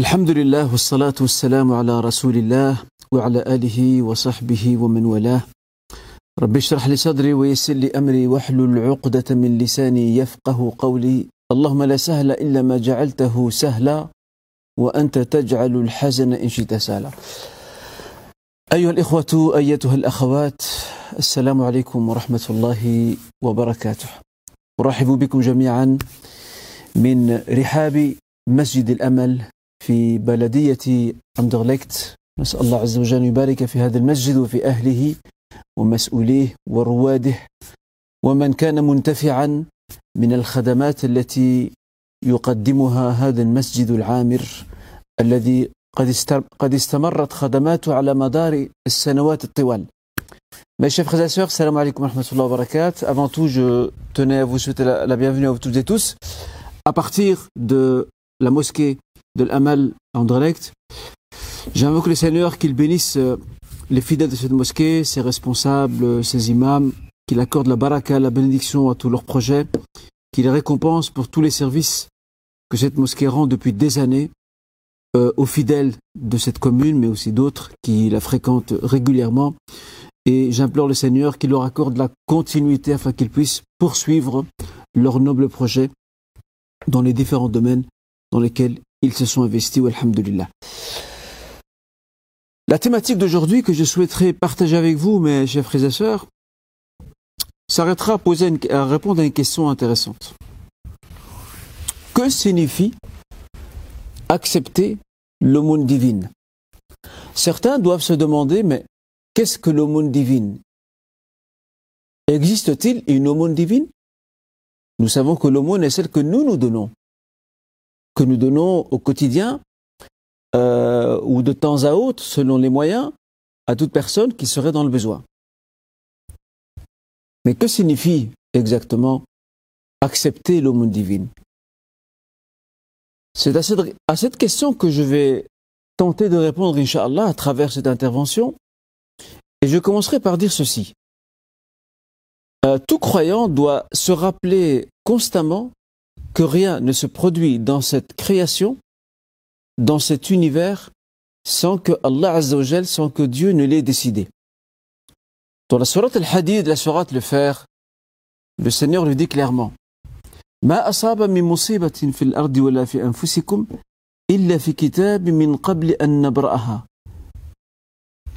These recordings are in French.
الحمد لله والصلاة والسلام على رسول الله وعلى آله وصحبه ومن والاه رب اشرح لي صدري ويسر لي أمري واحلل عقدة من لساني يفقه قولي اللهم لا سهل إلا ما جعلته سهلا وأنت تجعل الحزن إن شئت سهلا أيها الإخوة أيتها الأخوات السلام عليكم ورحمة الله وبركاته أرحب بكم جميعا من رحاب مسجد الأمل في بلدية أندرليكت نسأل الله عز وجل يبارك في هذا المسجد وفي أهله ومسؤوليه ورواده ومن كان منتفعا من الخدمات التي يقدمها هذا المسجد العامر الذي قد قد استمرت خدماته على مدار السنوات الطوال. Mes chers frères et sœurs, salam alaikum wa rahmatullahi wa barakatuh. Avant tout, je tenais à vous souhaiter la, la bienvenue à vous toutes et tous. À partir de la mosquée de l'Amal Anderlecht, j'invoque le Seigneur qu'il bénisse les fidèles de cette mosquée, ses responsables, ses imams, qu'il accorde la baraka, la bénédiction à tous leurs projets, qu'il les récompense pour tous les services que cette mosquée rend depuis des années euh, aux fidèles de cette commune, mais aussi d'autres qui la fréquentent régulièrement. Et j'implore le Seigneur qu'il leur accorde la continuité afin qu'ils puissent poursuivre leur noble projet dans les différents domaines dans lesquels ils se sont investis. Alhamdulillah. La thématique d'aujourd'hui que je souhaiterais partager avec vous, mes chers frères et sœurs, s'arrêtera à, poser à répondre à une question intéressante. Que signifie accepter l'aumône divine? Certains doivent se demander, mais qu'est-ce que l'aumône divine? Existe-t-il une aumône divine? Nous savons que l'aumône est celle que nous nous donnons, que nous donnons au quotidien euh, ou de temps à autre, selon les moyens, à toute personne qui serait dans le besoin. Mais que signifie exactement accepter l'aumône divine? C'est à cette, question que je vais tenter de répondre, Inch'Allah, à travers cette intervention. Et je commencerai par dire ceci. Euh, tout croyant doit se rappeler constamment que rien ne se produit dans cette création, dans cet univers, sans que Allah Azzawajal, sans que Dieu ne l'ait décidé. Dans la sourate al-Hadid, la sourate le fer, le Seigneur lui dit clairement ما أصاب من مصيبة في الأرض ولا في أنفسكم إلا في كتاب من قبل أن نبرأها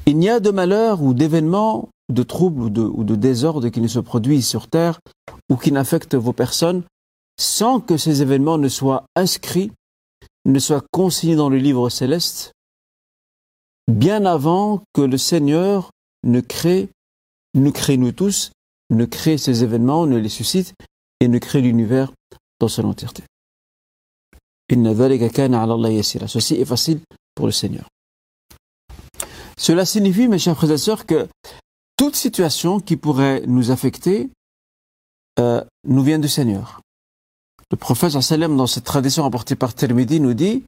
Il n'y a de malheur ou d'événements, de troubles ou de, ou de désordres qui ne se produisent sur terre ou qui n'affectent vos personnes sans que ces événements ne soient inscrits, ne soient consignés dans le livre céleste, bien avant que le Seigneur ne crée, nous crée nous tous, ne crée ces événements, ne les suscite et ne crée l'univers dans son entièreté. Ceci est facile pour le Seigneur. Cela signifie, mes chers frères et sœurs, que toute situation qui pourrait nous affecter euh, nous vient du Seigneur. Le prophète sallam, dans cette tradition apportée par Tirmidhi, nous dit,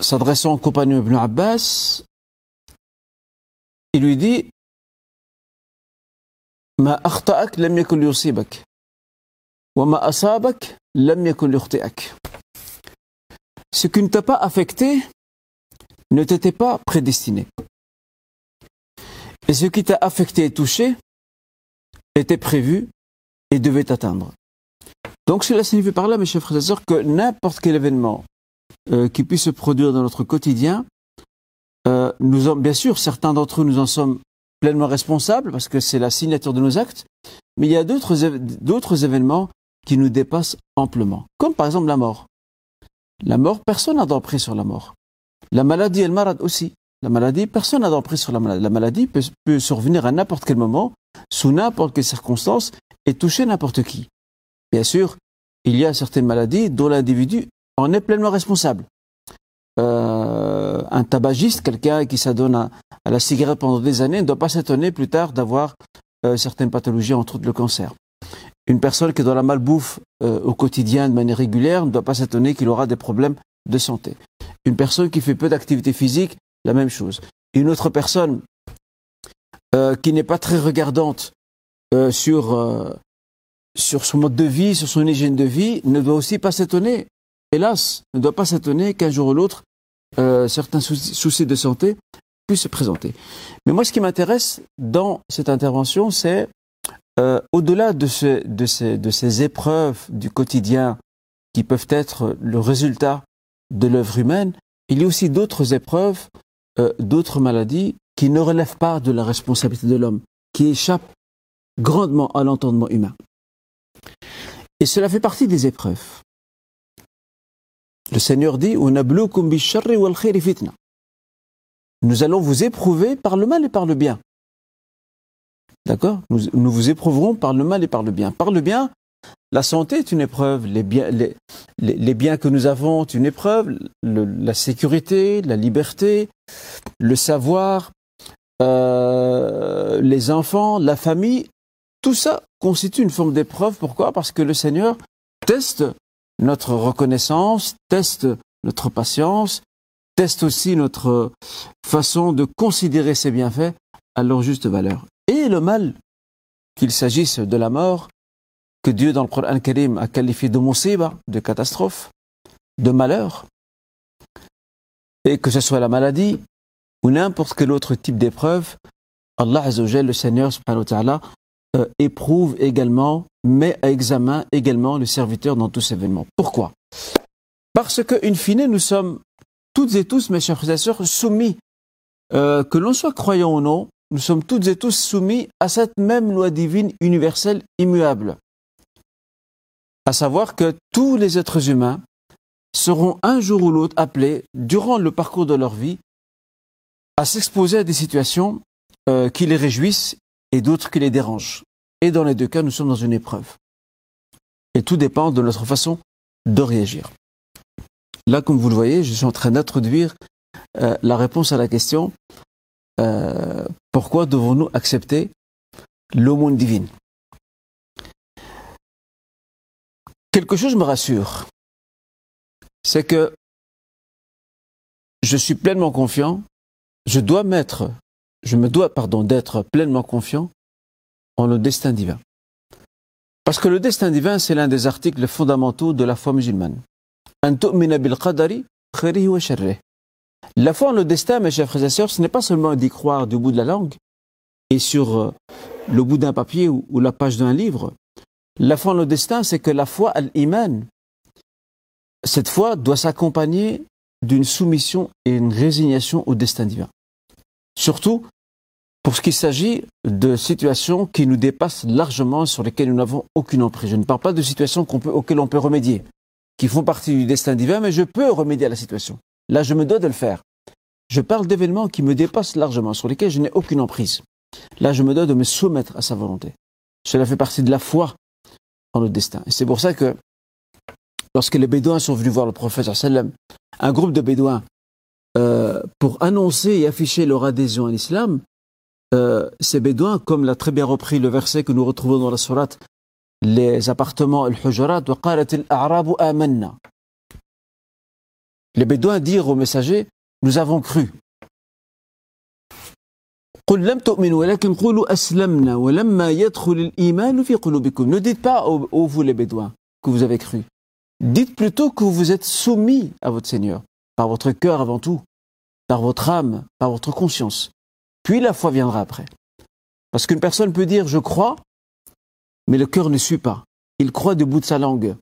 s'adressant au compagnon Ibn Abbas, il lui dit, Ma akhta'ak lam yusibak, wa ma asabak. Ce qui ne t'a pas affecté ne t'était pas prédestiné. Et ce qui t'a affecté et touché était prévu et devait t'atteindre. Donc cela signifie par là, mes chers frères et sœurs, que n'importe quel événement euh, qui puisse se produire dans notre quotidien, euh, nous en, bien sûr, certains d'entre eux, nous en sommes pleinement responsables parce que c'est la signature de nos actes, mais il y a d'autres événements qui nous dépassent amplement, comme par exemple la mort. La mort, personne n'a d'emprise sur la mort. La maladie et le malade aussi. La maladie, personne n'a d'emprise sur la maladie. La maladie peut, peut survenir à n'importe quel moment, sous n'importe quelle circonstance, et toucher n'importe qui. Bien sûr, il y a certaines maladies dont l'individu en est pleinement responsable. Euh, un tabagiste, quelqu'un qui s'adonne à, la cigarette pendant des années, ne doit pas s'étonner plus tard d'avoir euh, certaines pathologies, entre autres le cancer. Une personne qui est dans la malbouffe euh, au quotidien de manière régulière ne doit pas s'étonner qu'il aura des problèmes de santé. Une personne qui fait peu d'activité physique, la même chose. Une autre personne qui n'est pas très regardante sur, sur son mode de vie, sur son hygiène de vie, ne doit aussi pas s'étonner hélas, ne doit pas s'étonner qu'un jour ou l'autre, euh, certains soucis, de santé puissent se présenter. Mais moi, ce qui m'intéresse dans cette intervention, c'est euh, au-delà de, ce, de, ces, de ces épreuves du quotidien qui peuvent être le résultat de l'œuvre humaine, il y a aussi d'autres épreuves, euh, d'autres maladies qui ne relèvent pas de la responsabilité de l'homme, qui échappent grandement à l'entendement humain. Et cela fait partie des épreuves. Le Seigneur dit Nous allons vous éprouver par le mal et par le bien. D'accord? Nous, vous éprouverons par le mal et par le bien. Par le bien, la santé est une épreuve, les biens, les, les, biens que nous avons est une épreuve, la sécurité, la liberté, le savoir, euh, les enfants, la famille, tout ça constitue une forme d'épreuve. Pourquoi? Parce que le Seigneur teste notre reconnaissance, teste notre patience, teste aussi notre façon de considérer ses bienfaits à leur juste valeur. Et le mal, qu'il s'agisse de la mort, que Dieu dans le Coran Karim a qualifié de de catastrophe, de malheur, et que ce soit la maladie ou n'importe quel autre type d'épreuve, Allah Azzawajal, le Seigneur subhanahu wa ta'ala, euh, éprouve également, met à examen également le serviteur dans tous ces événements. Pourquoi? Parce que, in fine, nous sommes toutes et tous, mes chers frères et sœurs, soumis, euh, que l'on soit croyant ou non, nous sommes toutes et tous soumis à cette même loi divine universelle immuable. À savoir que tous les êtres humains seront un jour ou l'autre appelés, durant le parcours de leur vie, à s'exposer à des situations euh, qui les réjouissent et d'autres qui les dérangent. Et dans les deux cas, nous sommes dans une épreuve. Et tout dépend de notre façon de réagir. Là, comme vous le voyez, je suis en train d'introduire euh, la réponse à la question euh, pourquoi devons-nous accepter l'aumône divine? Quelque chose me rassure, c'est que je suis pleinement confiant, je dois mettre je me dois, pardon, d'être pleinement confiant en le destin divin. Parce que le destin divin, c'est l'un des articles fondamentaux de la foi musulmane. La foi en le destin, mes chers frères et sœurs, ce n'est pas seulement d'y croire du bout de la langue et sur euh, le bout d'un papier ou, la page d'un livre. La foi en le destin, c'est que la foi al-iman, cette foi doit s'accompagner d'une soumission et une résignation au destin divin. Surtout pour ce qui s'agit de situations qui nous dépassent largement, sur lesquelles nous n'avons aucune emprise. Je ne parle pas de situations auxquelles on peut remédier, qui font partie du destin divin, mais je peux remédier à la situation. Là, je me dois de le faire. Je parle d'événements qui me dépassent largement, sur lesquels je n'ai aucune emprise. Là, je me dois de me soumettre à sa volonté. Cela fait partie de la foi en le destin. Et c'est pour ça que, lorsque les Bédouins sont venus voir le prophète, un groupe de Bédouins euh, pour annoncer et afficher leur adhésion à l'islam, euh, ces bédouins, comme l'a très bien repris le verset que nous retrouvons dans la sourate, les appartements, al-hujurat, amanna. Les bédouins dirent aux messagers, nous avons cru. Ne dites pas, ô vous les bédouins, que vous avez cru. Dites plutôt que vous êtes soumis à votre Seigneur par votre cœur avant tout, par votre âme, par votre conscience. Puis la foi viendra après. Parce qu'une personne peut dire je crois, mais le cœur ne suit pas. Il croit du bout de sa langue.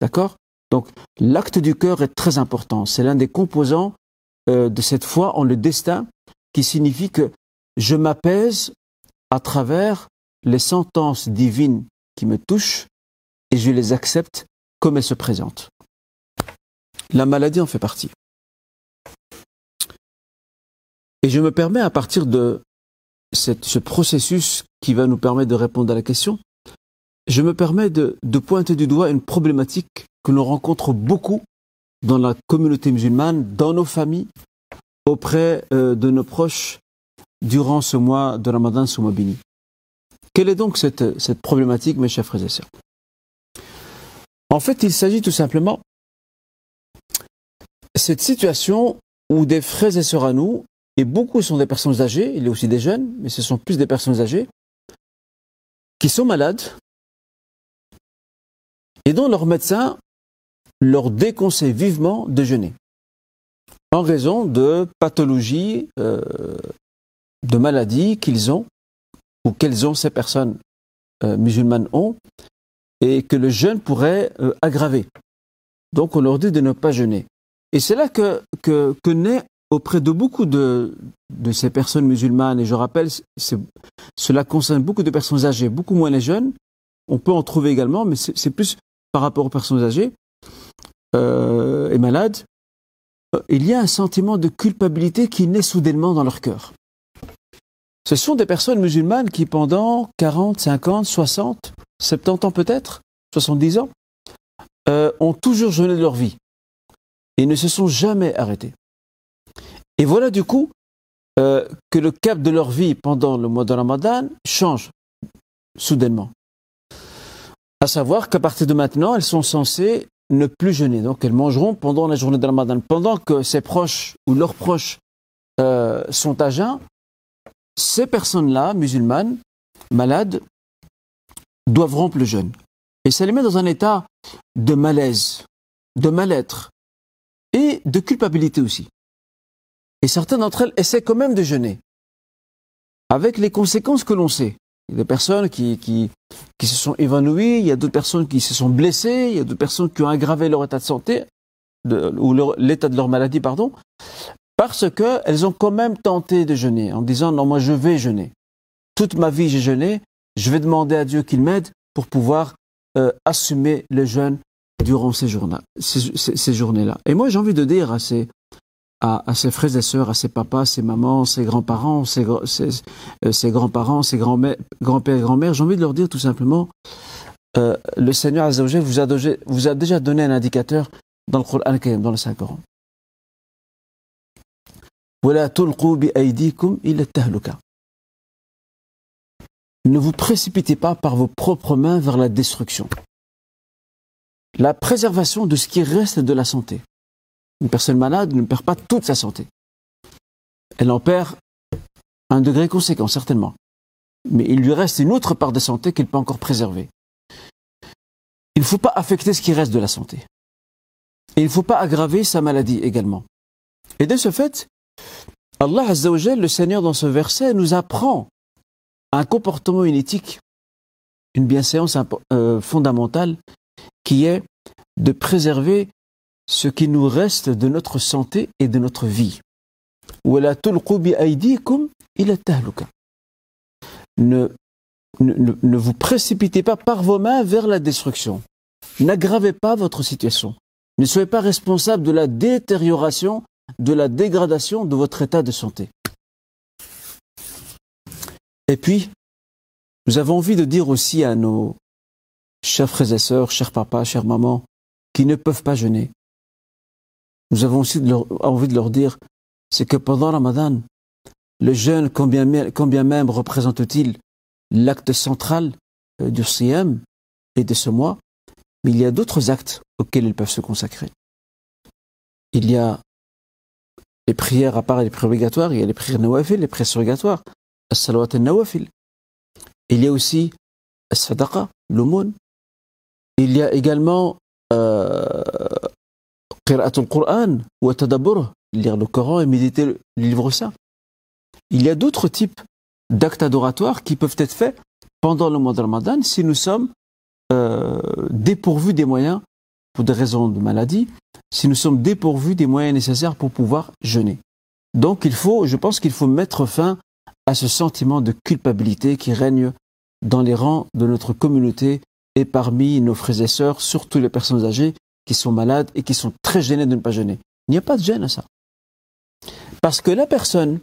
D'accord? Donc l'acte du cœur est très important. C'est l'un des composants euh, de cette foi en le destin qui signifie que je m'apaise à travers les sentences divines qui me touchent et je les accepte comme elles se présentent. La maladie en fait partie. Et je me permets, à partir de ce processus qui va nous permettre de répondre à la question, je me permets de, pointer du doigt une problématique que l'on rencontre beaucoup dans la communauté musulmane, dans nos familles, auprès euh, de nos proches durant ce mois de Ramadan sous béni. Quelle est donc cette, cette problématique, mes chers frères et sœurs? En fait, il s'agit tout simplement cette situation où des frères et sœurs à nous et beaucoup sont des personnes âgées, il y a aussi des jeunes, mais ce sont plus des personnes âgées, qui sont malades et dont leur médecin leur déconseille vivement de jeûner en raison de pathologies, euh, de maladies qu'ils ont ou qu'elles ont ces personnes euh, musulmanes ont et que le jeûne pourrait euh, aggraver. Donc on leur dit de ne pas jeûner. Et c'est là que, que, que naît auprès de beaucoup de, de ces personnes musulmanes, et je rappelle, cela concerne beaucoup de personnes âgées, beaucoup moins les jeunes, on peut en trouver également, mais c'est plus par rapport aux personnes âgées euh, et malades, euh, il y a un sentiment de culpabilité qui naît soudainement dans leur cœur. Ce sont des personnes musulmanes qui, pendant 40, 50, 60, 70 ans peut-être, 70 ans, euh, ont toujours jeûné de leur vie et ne se sont jamais arrêtés. Et voilà du coup euh, que le cap de leur vie pendant le mois de Ramadan change soudainement. À savoir qu'à partir de maintenant, elles sont censées ne plus jeûner. Donc elles mangeront pendant la journée de Ramadan. Pendant que ses proches ou leurs proches euh, sont à jeun, ces personnes-là, musulmanes, malades, doivent rompre le jeûne. Et ça les met dans un état de malaise, de mal-être et de culpabilité aussi. Et certaines d'entre elles essaient quand même de jeûner, avec les conséquences que l'on sait. Il y a des personnes qui, se sont évanouies, il y a d'autres personnes qui se sont blessées, il y a d'autres personnes qui ont aggravé leur état de santé, ou l'état de leur maladie, pardon, parce qu'elles ont quand même tenté de jeûner, en disant non, moi je vais jeûner. Toute ma vie j'ai jeûné, je vais demander à Dieu qu'il m'aide pour pouvoir euh, assumer le jeûne durant. Ces, journées-là. Et moi j'ai envie de dire à ces, à, ses frères et sœurs, à ses papas, ses mamans, ses grands-parents, ses, ses, grands-parents, ses grands-pères et grand-mères, j'ai envie de leur dire tout simplement, euh, le Seigneur Azzawajal vous a, vous a déjà donné un indicateur dans le Coran dans le Saint-Coran. Ne vous précipitez pas par vos propres mains vers la destruction. La préservation de ce qui reste de la santé. Une personne malade ne perd pas toute sa santé. Elle en perd un degré conséquent, certainement. Mais il lui reste une autre part de santé qu'elle peut encore préserver. Il ne faut pas affecter ce qui reste de la santé. Et il ne faut pas aggraver sa maladie également. Et de ce fait, Allah Azzawajal, le Seigneur dans ce verset, nous apprend un comportement, une éthique, une bienséance euh, fondamentale qui est de préserver ce qui nous reste de notre santé et de notre vie. Ne, ne, ne vous précipitez pas par vos mains vers la destruction. N'aggravez pas votre situation. Ne soyez pas responsable de la détérioration, de la dégradation de votre état de santé. Et puis, nous avons envie de dire aussi à nos chers frères et sœurs, chers papas, chères mamans, qui ne peuvent pas jeûner, nous avons aussi envie de leur dire, c'est que pendant Ramadan, le jeûne, combien, même représente-t-il l'acte central euh, du siyam et de ce mois, mais il y a d'autres actes auxquels ils peuvent se consacrer. Il y a les prières à part les prières obligatoires, il y a les prières nawafil, les prières surrogatoires, as-salawat nawafil. Il y a aussi as-sadaqa, l'aumône. Il y a également euh, Ou lire le Coran et méditer le livre saint. Il y a d'autres types d'actes adoratoires qui peuvent être faits pendant le mois de Ramadan si nous sommes euh, dépourvus des moyens pour des raisons de maladie, si nous sommes dépourvus des moyens nécessaires pour pouvoir jeûner. Donc je pense qu'il faut mettre fin à ce sentiment de culpabilité qui règne dans les rangs de notre communauté et parmi nos frères et sœurs, surtout les personnes âgées qui sont malades et qui sont très gênés de ne pas jeûner. Il n'y a pas de gêne à ça. Parce que la personne,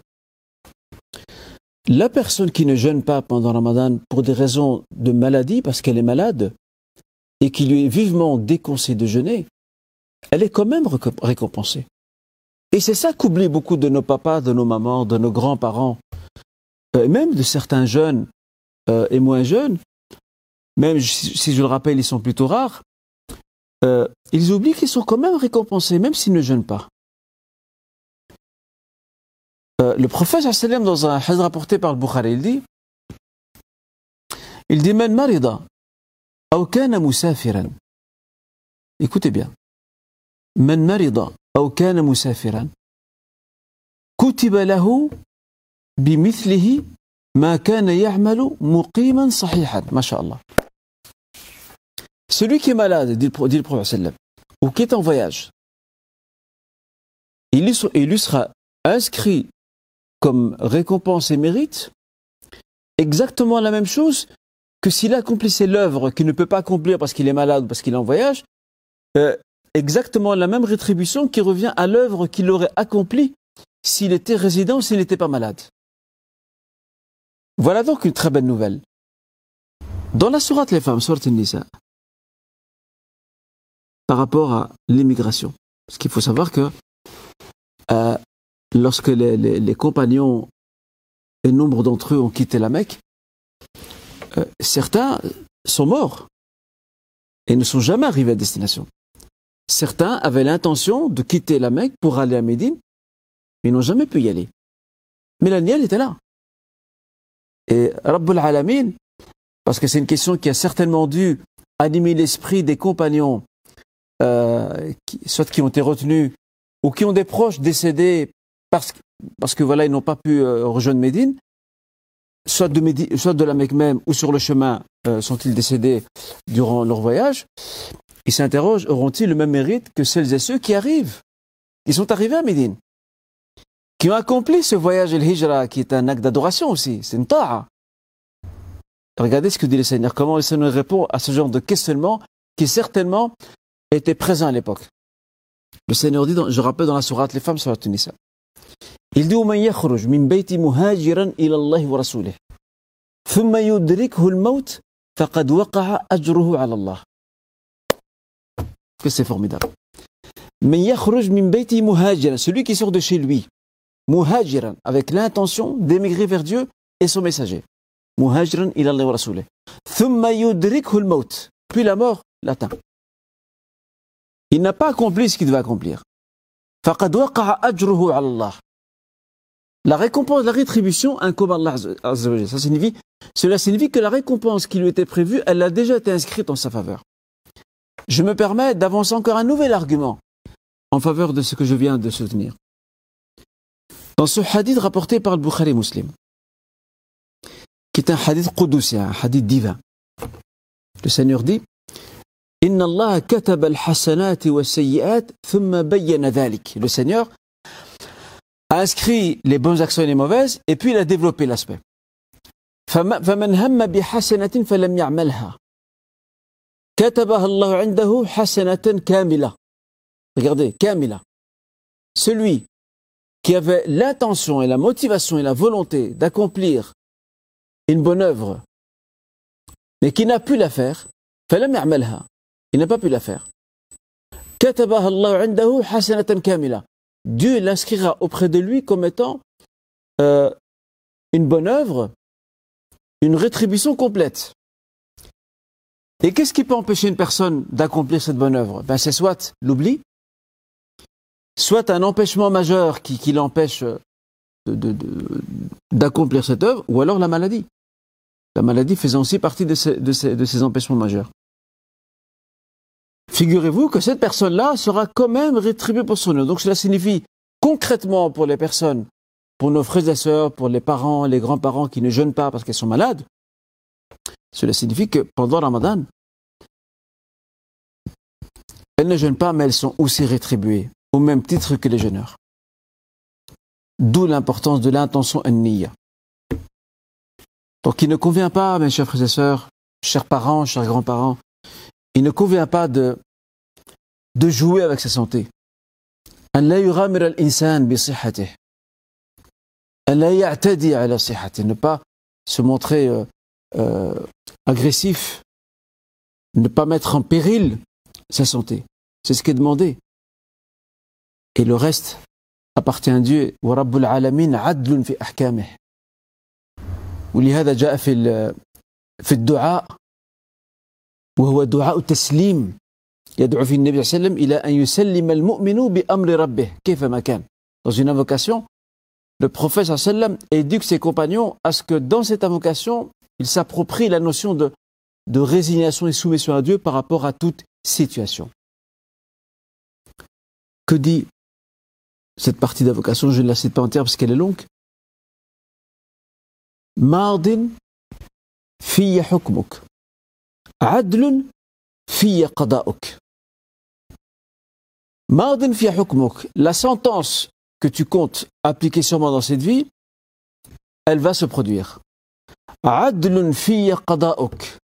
la personne qui ne jeûne pas pendant Ramadan pour des raisons de maladie, parce qu'elle est malade, et qui lui est vivement déconseillé de jeûner, elle est quand même récompensée. Et c'est ça qu'oublient beaucoup de nos papas, de nos mamans, de nos grands-parents, euh, et même de certains jeunes euh, et moins jeunes, même si je le rappelle, ils sont plutôt rares, euh, ils oublient qu'ils sont quand même récompensés, même s'ils ne jeûnent pas. Euh, le prophète, dans un hadith rapporté par le Bukhari, il dit Il dit Man marida, ou kana musafiran. Écoutez bien. Man marida, ou kana musafiran. Kutiba lahu bimithlihi ma kana ya'malu muqiman sahihan. MashaAllah. Celui qui est malade, dit le, prophète ou qui est en voyage, il lui, il lui sera inscrit comme récompense et mérite exactement la même chose que s'il accomplissait l'œuvre qu'il ne peut pas accomplir parce qu'il est malade ou parce qu'il est en voyage, euh, exactement la même rétribution qui revient à l'œuvre qu'il aurait accomplie s'il était résident ou s'il n'était pas malade. Voilà donc une très belle nouvelle. Dans la sourate les femmes, sourate Nisa, par rapport à l'immigration, parce qu'il faut savoir que euh, lorsque les, compagnons et nombre d'entre eux ont quitté la Mecque, euh, certains sont morts et ne sont jamais arrivés à destination. Certains avaient l'intention de quitter la Mecque pour aller à Médine, mais n'ont jamais pu y aller. Mais la Niel était là. Et Rabbul Alamin, parce que c'est une question qui a certainement dû animer l'esprit des compagnons, euh, soit qui ont été retenus ou qui ont des proches décédés parce, parce que voilà, ils n'ont pas pu euh, rejoindre Médine, soit de, Médine, soit de la Mecque même ou sur le chemin euh, sont-ils décédés durant leur voyage, ils s'interrogent, auront-ils le même mérite que celles et ceux qui arrivent? Ils sont arrivés à Médine, qui ont accompli ce voyage el-Hijra, qui est un acte d'adoration aussi, c'est une ta'a. Regardez ce que dit le Seigneur, comment le Seigneur répond à ce genre de questionnement qui certainement était présent à l'époque. Le Seigneur dit, dans, je rappelle dans la sourate les femmes sur la Tunisia, il dit ومن يخرج من بيت مهاجرا إلى الله ورسوله ثم يدركه الموت فقد وقع أجره على الله que c'est formidable من يخرج من بيته مهاجرا celui qui sort de chez lui مهاجرا avec l'intention d'émigrer vers Dieu et son messager مهاجرا إلى الله ورسوله ثم يدركه الموت puis la mort l'atteint Il n'a pas accompli ce qu'il devait accomplir. La récompense, la rétribution incombe à Allah Ça signifie, cela signifie que la récompense qui lui était prévue, elle a déjà été inscrite en sa faveur. Je me permets d'avancer encore un nouvel argument en faveur de ce que je viens de soutenir. Dans ce hadith rapporté par le Bukhari Muslim, qui est un hadith qudusien, un hadith divin, le Seigneur dit, Inna Allah كتب الحسنات والسيئات ثم بين ذلك. Le Seigneur a inscrit les bonnes actions et les mauvaises, et puis il a développé l'aspect. فمن هم بحسنة فلم يعملها كتبها الله عنده حسنة كاملة Regardez, كاملة. Celui qui avait l'intention et la motivation et la volonté d'accomplir une bonne œuvre, mais qui n'a pu la faire, فلم يعملها. il n'a pas pu la faire. Dieu l'inscrira auprès de lui comme étant euh, une bonne œuvre, une rétribution complète. Et qu'est-ce qui peut empêcher une personne d'accomplir cette bonne œuvre? Ben C'est soit l'oubli, soit un empêchement majeur qui, l'empêche euh, d'accomplir cette œuvre, ou alors la maladie. La maladie faisant aussi partie de ces empêchements majeurs. Figurez-vous que cette personne-là sera quand même rétribuée pour son œuvre. Donc cela signifie concrètement pour les personnes, pour nos frères et sœurs, pour les parents, les grands-parents qui ne jeûnent pas parce qu'ils sont malades, cela signifie que pendant Ramadan, elles ne jeûnent pas, mais elles sont aussi rétribuées, au même titre que les jeûneurs. D'où l'importance de l'intention niya. Donc il ne convient pas, mes chers frères et sœurs, chers parents, chers grands-parents, il ne convient pas de, de jouer avec sa santé. Ne pas se montrer euh, euh, agressif, ne pas mettre en péril sa santé. C'est ce qui est demandé. Et le reste appartient à Dieu. ورب العالمين عدل في أحكامه. ولهذا جاء في في الدعاء وهو دعاء التسليم يدعو في النبي صلى الله عليه وسلم إلى أن يسلم المؤمن بأمر ربه كيفما كان Dans une invocation, le prophète sallam éduque ses compagnons à ce que dans cette invocation, il s'approprie la notion de, de résignation et soumission à Dieu par rapport à toute situation. Que dit cette partie d'invocation Je ne la cite pas entière parce qu'elle est longue. Mardin fi hukmuk. Adlun fi qada'uk. Mardin fi hukmuk. La sentence que tu comptes appliquer moi dans cette vie, elle va se produire. Adlun fi qada'uk.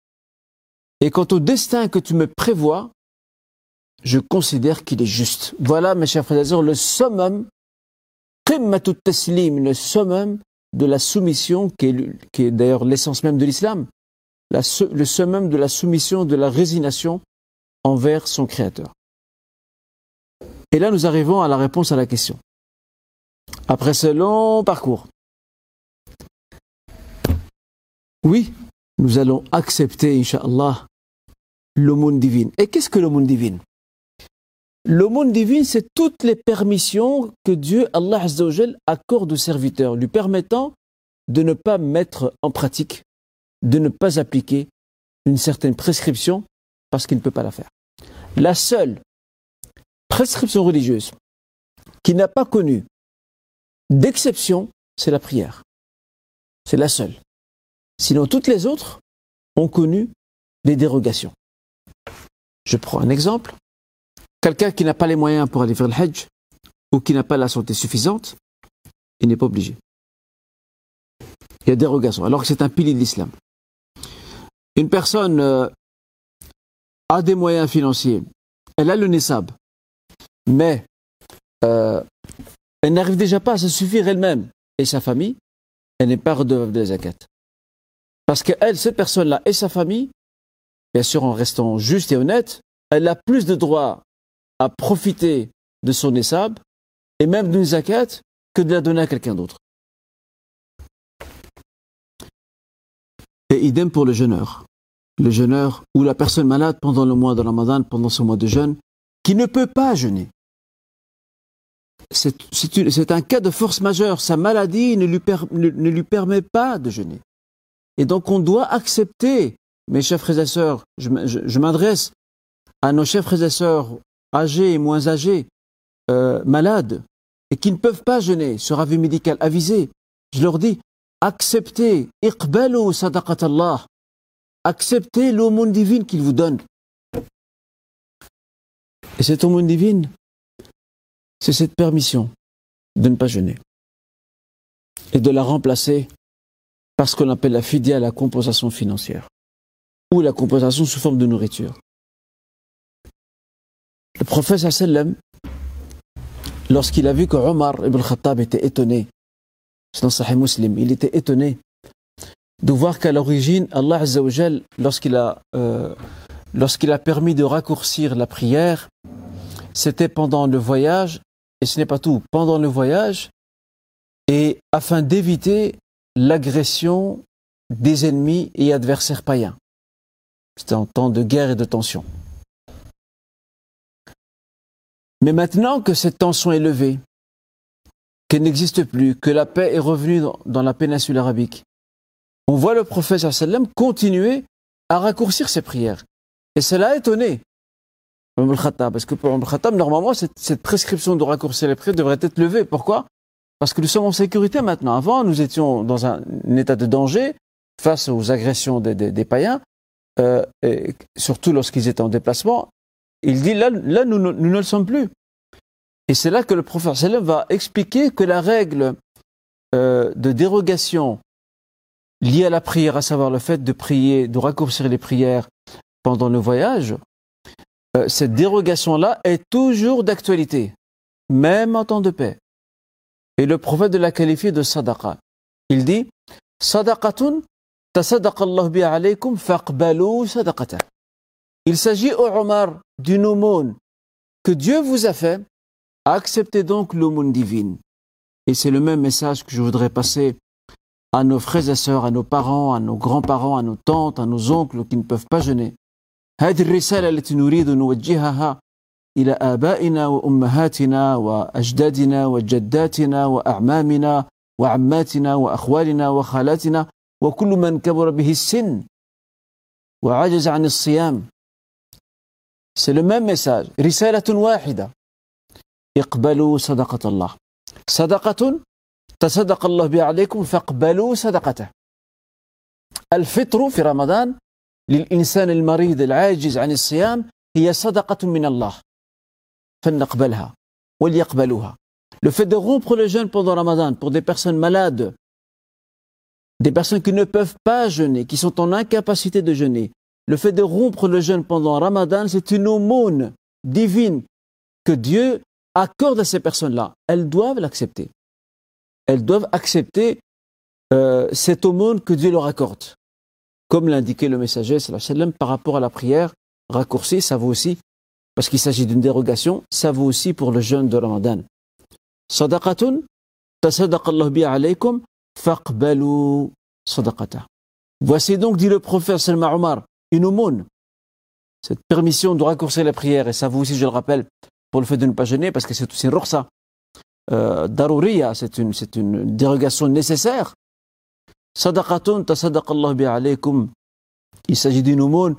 Et quant au destin que tu me prévois, je considère qu'il est juste. Voilà, mes chers frères et sœurs, le summum, le summum de la soumission, qui est, d'ailleurs l'essence même de l'islam, le summum de la soumission, de la résignation envers son Créateur. Et là, nous arrivons à la réponse à la question. Après ce long parcours, oui, nous allons accepter, Inch'Allah, l'aumône divine. Et qu'est-ce que l'aumône divine? L'aumône divine, c'est toutes les permissions que Dieu, Allah Azzawajal, accorde aux serviteurs, lui permettant de ne pas mettre en pratique, de ne pas appliquer une certaine prescription parce qu'il ne peut pas la faire. La seule prescription religieuse qui n'a pas connu d'exception, c'est la prière. C'est la seule. Sinon, toutes les autres ont connu des dérogations. Je prends un exemple. Quelqu'un qui n'a pas les moyens pour aller faire le Hajj ou qui n'a pas la santé suffisante, il n'est pas obligé. Il y a dérogation, alors que c'est un pilier de l'islam. Une personne euh, a des moyens financiers, elle a le Nessab, mais euh, elle n'arrive déjà pas à se suffire elle-même et sa famille, elle n'est pas redevable de la zakat. Parce qu'elle, cette personne-là et sa famille, bien sûr en restant juste et honnête, elle a plus de droits à profiter de son essab et même d'une zakat que de la donner à quelqu'un d'autre. Et idem pour le jeûneur. Le jeûneur ou la personne malade pendant le mois de Ramadan, pendant ce mois de jeûne, qui ne peut pas jeûner. C'est un cas de force majeure. Sa maladie ne lui, permet pas de jeûner. Et donc on doit accepter mes chers frères et sœurs, je, m'adresse à nos chers frères et sœurs âgés et moins âgés, euh, malades, et qui ne peuvent pas jeûner sur avis médical avisé. Je leur dis, acceptez, iqbalu acceptez l'aumône divine qu'il vous donne. Et cette aumône divine, c'est cette permission de ne pas jeûner et de la remplacer par ce qu'on appelle la fidya, la compensation financière ou la compensation sous forme de nourriture. Le prophète sallam, lorsqu'il a vu que Omar ibn Khattab était étonné, Sahih Muslim, il était étonné de voir qu'à l'origine, Allah Azzawajal, lorsqu'il a, euh, lorsqu'il a permis de raccourcir la prière, c'était pendant le voyage, et ce n'est pas tout, pendant le voyage, et afin d'éviter l'agression des ennemis et adversaires païens. C'était un temps de guerre et de tension. Mais maintenant que cette tension est levée, qu'elle n'existe plus, que la paix est revenue dans, la péninsule arabique, on voit le prophète sallam continuer à raccourcir ses prières. Et cela a étonné parce que pour Khattab, normalement, cette, prescription de raccourcir les prières devrait être levée. Pourquoi? Parce que nous sommes en sécurité maintenant. Avant, nous étions dans un, état de danger face aux agressions des païens. Euh, et surtout lorsqu'ils étaient en déplacement, il dit là, nous, ne le sommes plus. Et c'est là que le prophète va expliquer que la règle euh, de dérogation liée à la prière, à savoir le fait de prier, de raccourcir les prières pendant le voyage, euh, cette dérogation-là est toujours d'actualité, même en temps de paix. Et le prophète de la qualifie de sadaqa. Il dit Sadaqatun il s'agit, au Omar, d'une aumône que Dieu vous a fait. Acceptez donc l'aumône divine. Et c'est le même message que je voudrais passer à nos frères et sœurs, à nos parents, à nos grands-parents, à nos tantes, à nos oncles qui ne peuvent pas jeûner. هذه الرسالة التي نريد نوجهها إلى آبائنا وأمهاتنا وأجدادنا وجداتنا وأعمامنا وعماتنا وأخوالنا وخالاتنا وكل من كبر به السن وعجز عن الصيام C'est le même message. رسالة واحدة. اقبلوا صدقة الله صدقة تصدق الله بها عليكم فاقبلوا صدقته الفطر في رمضان للإنسان المريض العاجز عن الصيام هي صدقة من الله فلنقبلها وليقبلوها Le fait de rompre le jeûne pendant Ramadan pour des personnes malades, des personnes qui ne peuvent pas jeûner, qui sont en incapacité de jeûner, le fait de rompre le jeûne pendant Ramadan, c'est une aumône divine que Dieu accorde à ces personnes-là. Elles doivent l'accepter. Elles doivent accepter euh, cette aumône que Dieu leur accorde. Comme l'indiquait le messager sallam, par rapport à la prière raccourcie, ça vaut aussi, parce qu'il s'agit d'une dérogation, ça vaut aussi pour le jeûne de Ramadan. Sadaqatun, tasadaqallahu bi alaykum, faqbalu sadaqata. Voici donc, dit le prophète Salma Omar, une aumône. Cette permission de raccourcir la prière, et ça vaut aussi, je le rappelle, pour le fait de ne pas jeûner, parce que c'est aussi rukhsa, euh, daruriya, c'est une, c'est une dérogation nécessaire. Sadaqatun tasadaqallahu bi alaykum. Il s'agit d'une aumône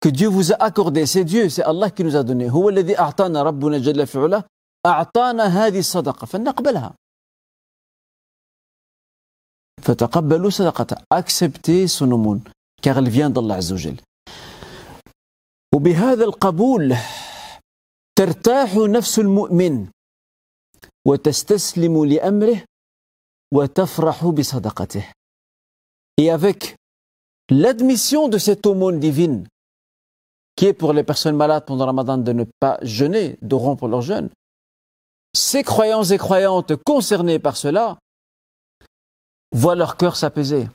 que Dieu vous a accordée. C'est Dieu, c'est Allah qui nous a donné. هو الذي أعطانا ربنا جل في علاه أعطانا هذه الصدقة فلنقبلها. فتقبلوا صدقته. Acceptez son aumône, car elle vient d'Allah Azza wa Jal. وبهذا القبول ترتاح نفس المؤمن وتستسلم لأمره وتفرح بصدقته Et avec l'admission de cette aumône divine, qui est pour les personnes malades pendant le Ramadan de ne pas jeûner, de rompre leur jeûne, ces croyants et croyantes concernés par cela voient leur cœur s'apaiser,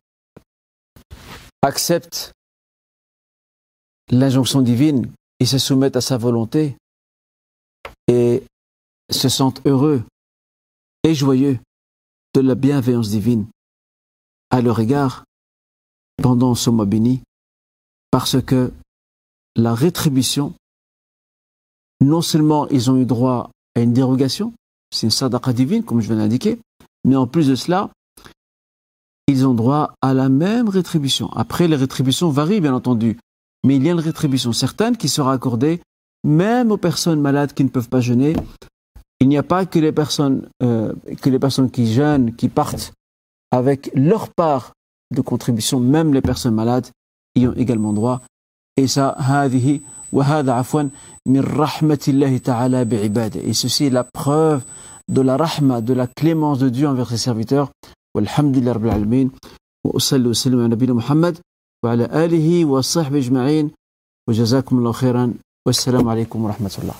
acceptent l'injonction divine et se soumettent à sa volonté et se sentent heureux et joyeux de la bienveillance divine à leur égard pendant ce mois béni, parce que la rétribution, non seulement ils ont eu droit à une dérogation, c'est une sadaqa divine, comme je viens d'indiquer, mais en plus de cela, ils ont droit à la même rétribution. Après, les rétributions varient, bien entendu, mais il y a une rétribution certaine qui sera accordée même aux personnes malades qui ne peuvent pas jeûner. Il n'y a pas que les personnes, euh, que les personnes qui jeûnent, qui partent avec leur part de contribution, même les personnes malades y ont également droit. Et ça, هذه وهذا عفوا من رحمة الله تعالى بعباده. Et ceci est la preuve de la rahma, de la clémence de Dieu envers ses serviteurs. والحمد لله رب العالمين وأصلي وسلم على نبينا محمد وعلى آله وصحبه أجمعين وجزاكم الله خيرا والسلام عليكم ورحمة الله.